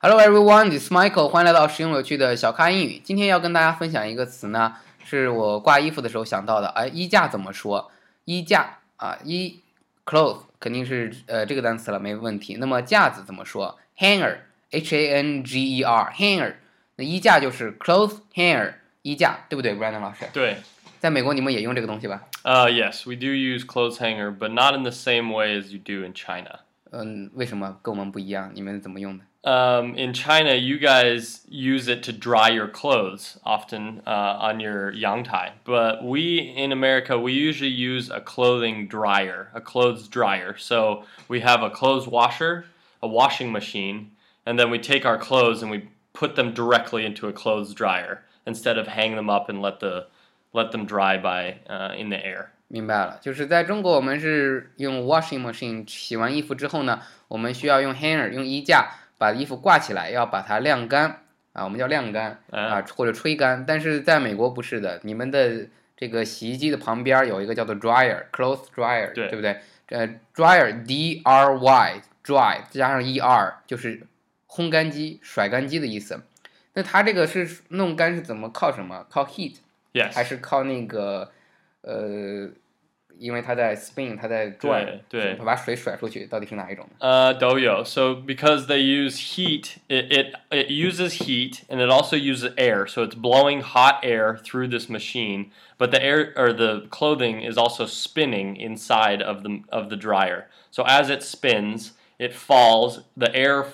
Hello everyone, this is Michael，欢迎来到实用有趣的小咖英语。今天要跟大家分享一个词呢，是我挂衣服的时候想到的。哎，衣架怎么说？衣架啊，衣 cloth 肯定是呃这个单词了，没问题。那么架子怎么说？hanger，h a n g e r，hanger。那衣架就是 cloth hanger，衣架，对不对，Brandon 老师？对。在美国你们也用这个东西吧？Uh, yes, we do use clothes hanger, but not in the same way as you do in China. 嗯，为什么跟我们不一样？你们怎么用的？um, in China, you guys use it to dry your clothes often uh, on your yangtai. But we in America, we usually use a clothing dryer, a clothes dryer. So we have a clothes washer, a washing machine, and then we take our clothes and we put them directly into a clothes dryer instead of hang them up and let the let them dry by uh, in the air. 明白了，就是在中国，我们是用 washing machine 洗完衣服之后呢，我们需要用 hanger 用衣架把衣服挂起来，要把它晾干啊，我们叫晾干啊，或者吹干。但是在美国不是的，你们的这个洗衣机的旁边有一个叫做 dryer，cloth dryer，对不对？呃，dryer，d r y，dry 加上 e r 就是烘干机、甩干机的意思。那它这个是弄干是怎么靠什么？靠 heat，还是靠那个呃？因为它在 spin，它在转，对，它把水甩出去，到底是哪一种呢？呃，都有。So because they use heat, it it it uses heat and it also uses air. So it's blowing hot air through this machine, but the air or the clothing is also spinning inside of the of the dryer. So as it spins, it falls. The air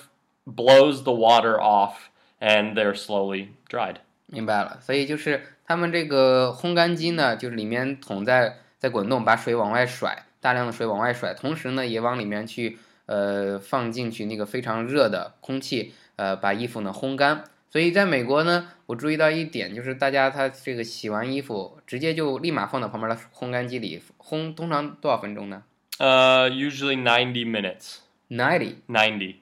blows the water off, and they're slowly dried. 明白了。所以就是 他们这个烘干机呢，就是里面桶在。在滚动，把水往外甩，大量的水往外甩，同时呢，也往里面去，呃，放进去那个非常热的空气，呃，把衣服呢烘干。所以在美国呢，我注意到一点，就是大家他这个洗完衣服，直接就立马放到旁边的烘干机里烘，通常多少分钟呢？呃，usually ninety minutes. Ninety. Ninety.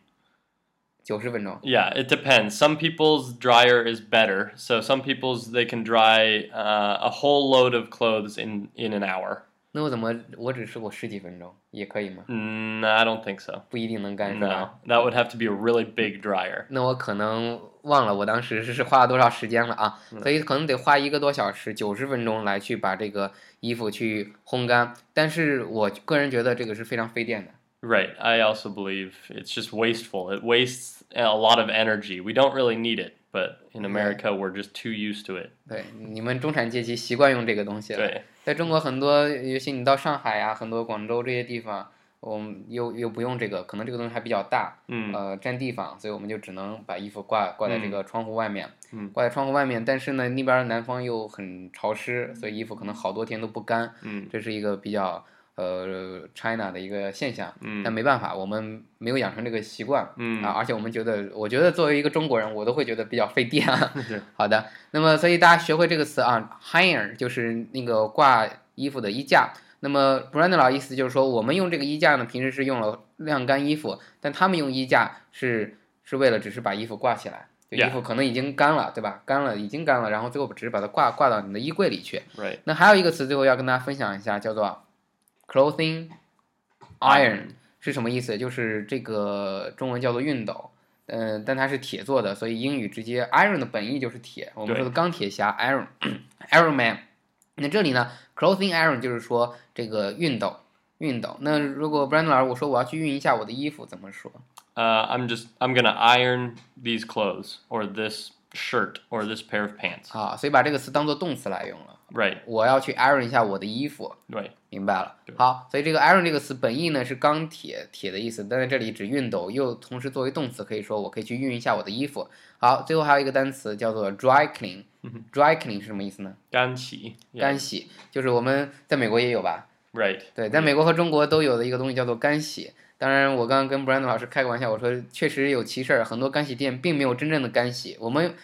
九十分钟。Yeah, it depends. Some people's dryer is better. So some people's they can dry uh, a whole load of clothes in in an hour. 那我怎么我只试过十几分钟，也可以吗？Mm, I don't think so. 不一定能干是吧？No, that would have to be a really big dryer. 那我可能忘了我当时是花了多少时间了啊，所以可能得花一个多小时，九十分钟来去把这个衣服去烘干。但是我个人觉得这个是非常费电的。 Right. I also believe it's just wasteful. It wastes a lot of energy. We don't really need it, but in America we're just too used to it. 对，你们中产阶级习惯用这个东西了。对，在中国很多，尤其你到上海啊，很多广州这些地方，我们又又不用这个，可能这个东西还比较大，嗯，呃，占地方，所以我们就只能把衣服挂挂在这个窗户外面，嗯，挂在窗户外面。但是呢，那边南方又很潮湿，所以衣服可能好多天都不干，嗯，这是一个比较。呃，China 的一个现象，嗯但没办法，我们没有养成这个习惯，嗯啊，而且我们觉得，我觉得作为一个中国人，我都会觉得比较费电。好的，那么所以大家学会这个词啊，hanger 就是那个挂衣服的衣架。那么 Brandon 老意思就是说，我们用这个衣架呢，平时是用了晾干衣服，但他们用衣架是是为了只是把衣服挂起来，衣服可能已经干了，对吧？干了，已经干了，然后最后只是把它挂挂到你的衣柜里去。那还有一个词，最后要跟大家分享一下，叫做。Clothing iron 是什么意思？就是这个中文叫做熨斗，嗯，但它是铁做的，所以英语直接 iron 的本意就是铁。我们说的钢铁侠 iron，iron man。那这里呢，clothing iron 就是说这个熨斗，熨斗。那如果 Brandon 老师我说我要去熨一下我的衣服，怎么说？呃，I'm just I'm gonna iron these clothes or this shirt or this pair of pants。啊，所以把这个词当做动词来用了。Right，我要去 iron 一下我的衣服。对，明白了。好，所以这个 iron 这个词本意呢是钢铁铁的意思，但在这里指熨斗，又同时作为动词，可以说我可以去熨一下我的衣服。好，最后还有一个单词叫做 dry clean。dry clean 是什么意思呢？干洗。干洗就是我们在美国也有吧？Right。对，在美国和中国都有的一个东西叫做干洗。当然，我刚刚跟 Brandon 老师开个玩笑，我说确实有其事儿，很多干洗店并没有真正的干洗。我们。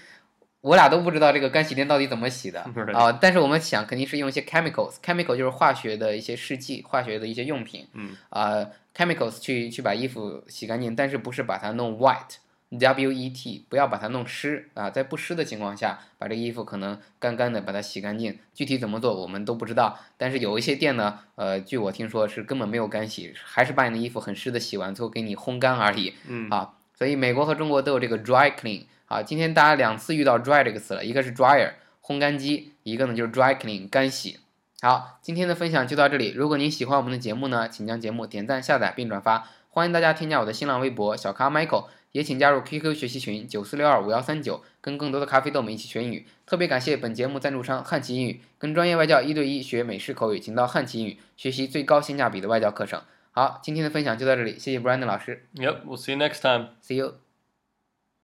我俩都不知道这个干洗店到底怎么洗的啊！但是我们想肯定是用一些 chemicals，chemical 就是化学的一些试剂、化学的一些用品，嗯啊，chemicals 去去把衣服洗干净，但是不是把它弄 white，w e t，不要把它弄湿啊，在不湿的情况下，把这个衣服可能干干的把它洗干净。具体怎么做我们都不知道，但是有一些店呢，呃，据我听说是根本没有干洗，还是把你的衣服很湿的洗完，最后给你烘干而已，嗯啊。所以美国和中国都有这个 dry clean。好，今天大家两次遇到 dry 这个词了，一个是 dryer 烘干机，一个呢就是 dry clean 干洗。好，今天的分享就到这里。如果您喜欢我们的节目呢，请将节目点赞、下载并转发。欢迎大家添加我的新浪微博小咖 Michael，也请加入 QQ 学习群九四六二五幺三九，跟更多的咖啡豆们一起学英语。特别感谢本节目赞助商汉奇英语，跟专业外教一对一学美式口语，请到汉奇英语学习最高性价比的外教课程。好，今天的分享就到这里，谢谢 Brandon 老师。Yep, we'll see you next time. See you.